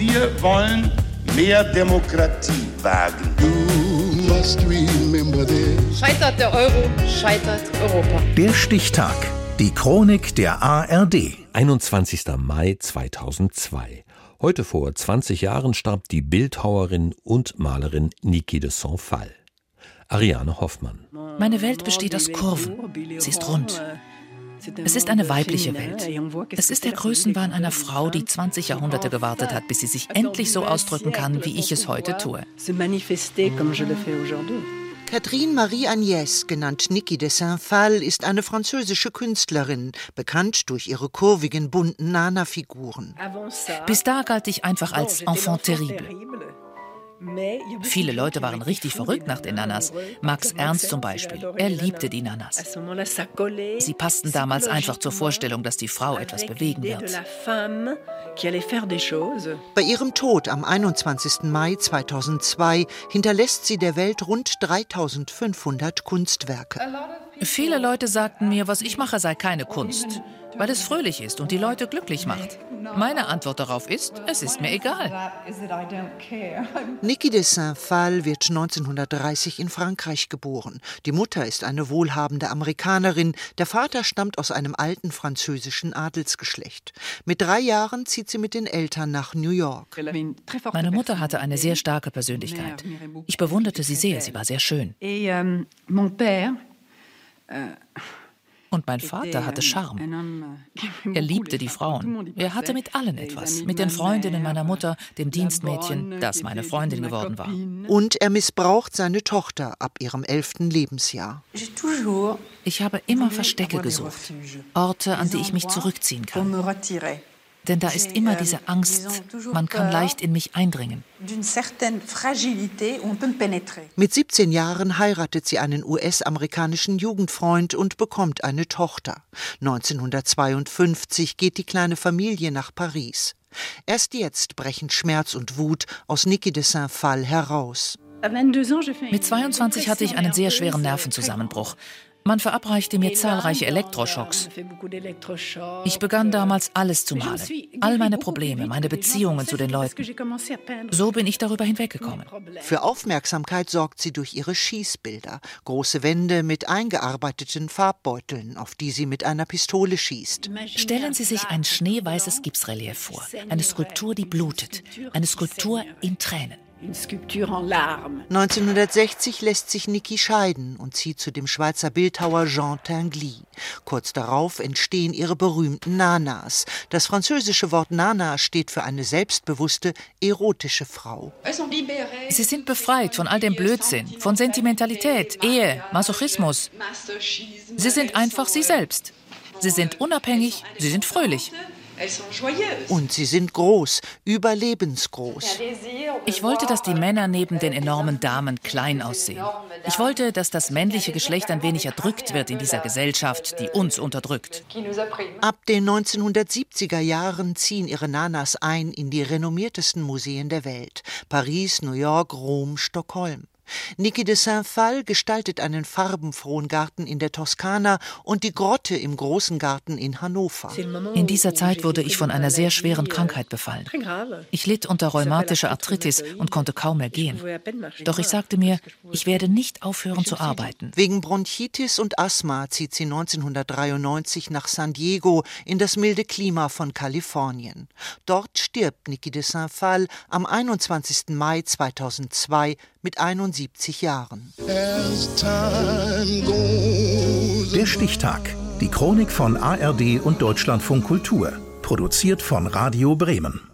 Wir wollen mehr Demokratie wagen. Scheitert der Euro, scheitert Europa. Der Stichtag. Die Chronik der ARD. 21. Mai 2002. Heute vor 20 Jahren starb die Bildhauerin und Malerin Niki de Saint-Phal. Ariane Hoffmann. Meine Welt besteht aus Kurven. Sie ist rund. Es ist eine weibliche Welt. Es ist der Größenwahn einer Frau, die 20 Jahrhunderte gewartet hat, bis sie sich endlich so ausdrücken kann, wie ich es heute tue. Catherine Marie-Agnès, genannt Niki de Saint-Phal, ist eine französische Künstlerin, bekannt durch ihre kurvigen, bunten Nana-Figuren. Bis da galt ich einfach als Enfant terrible. Viele Leute waren richtig verrückt nach den Nanas. Max Ernst zum Beispiel. Er liebte die Nanas. Sie passten damals einfach zur Vorstellung, dass die Frau etwas bewegen wird. Bei ihrem Tod am 21. Mai 2002 hinterlässt sie der Welt rund 3500 Kunstwerke. Viele Leute sagten mir, was ich mache, sei keine Kunst, weil es fröhlich ist und die Leute glücklich macht. Meine Antwort darauf ist, es ist mir egal. Niki de Saint-Phal wird 1930 in Frankreich geboren. Die Mutter ist eine wohlhabende Amerikanerin, der Vater stammt aus einem alten französischen Adelsgeschlecht. Mit drei Jahren zieht sie mit den Eltern nach New York. Meine Mutter hatte eine sehr starke Persönlichkeit. Ich bewunderte sie sehr, sie war sehr schön. Und mein Vater hatte Charme. Er liebte die Frauen. Er hatte mit allen etwas. Mit den Freundinnen meiner Mutter, dem Dienstmädchen, das meine Freundin geworden war. Und er missbraucht seine Tochter ab ihrem elften Lebensjahr. Ich habe immer Verstecke gesucht. Orte, an die ich mich zurückziehen kann. Denn da ist immer diese Angst, man kann leicht in mich eindringen. Mit 17 Jahren heiratet sie einen US-amerikanischen Jugendfreund und bekommt eine Tochter. 1952 geht die kleine Familie nach Paris. Erst jetzt brechen Schmerz und Wut aus Niki de Saint-Phal heraus. Mit 22 hatte ich einen sehr schweren Nervenzusammenbruch. Man verabreichte mir zahlreiche Elektroschocks. Ich begann damals alles zu malen. All meine Probleme, meine Beziehungen zu den Leuten. So bin ich darüber hinweggekommen. Für Aufmerksamkeit sorgt sie durch ihre Schießbilder. Große Wände mit eingearbeiteten Farbbeuteln, auf die sie mit einer Pistole schießt. Stellen Sie sich ein schneeweißes Gipsrelief vor. Eine Skulptur, die blutet. Eine Skulptur in Tränen. 1960 lässt sich Niki scheiden und zieht zu dem Schweizer Bildhauer Jean Tinguely. Kurz darauf entstehen ihre berühmten Nanas. Das französische Wort Nana steht für eine selbstbewusste, erotische Frau. Sie sind befreit von all dem Blödsinn, von Sentimentalität, Ehe, Masochismus. Sie sind einfach sie selbst. Sie sind unabhängig, sie sind fröhlich. Und sie sind groß, überlebensgroß. Ich wollte, dass die Männer neben den enormen Damen klein aussehen. Ich wollte, dass das männliche Geschlecht ein wenig erdrückt wird in dieser Gesellschaft, die uns unterdrückt. Ab den 1970er Jahren ziehen ihre Nanas ein in die renommiertesten Museen der Welt. Paris, New York, Rom, Stockholm. Niki de Saint-Phal gestaltet einen farbenfrohen Garten in der Toskana und die Grotte im großen Garten in Hannover. In dieser Zeit wurde ich von einer sehr schweren Krankheit befallen. Ich litt unter rheumatischer Arthritis und konnte kaum mehr gehen. Doch ich sagte mir, ich werde nicht aufhören zu arbeiten. Wegen Bronchitis und Asthma zieht sie 1993 nach San Diego in das milde Klima von Kalifornien. Dort stirbt Niki de Saint-Phal am 21. Mai 2002 mit 71 Jahren. Der Stichtag. Die Chronik von ARD und Deutschlandfunk Kultur. Produziert von Radio Bremen.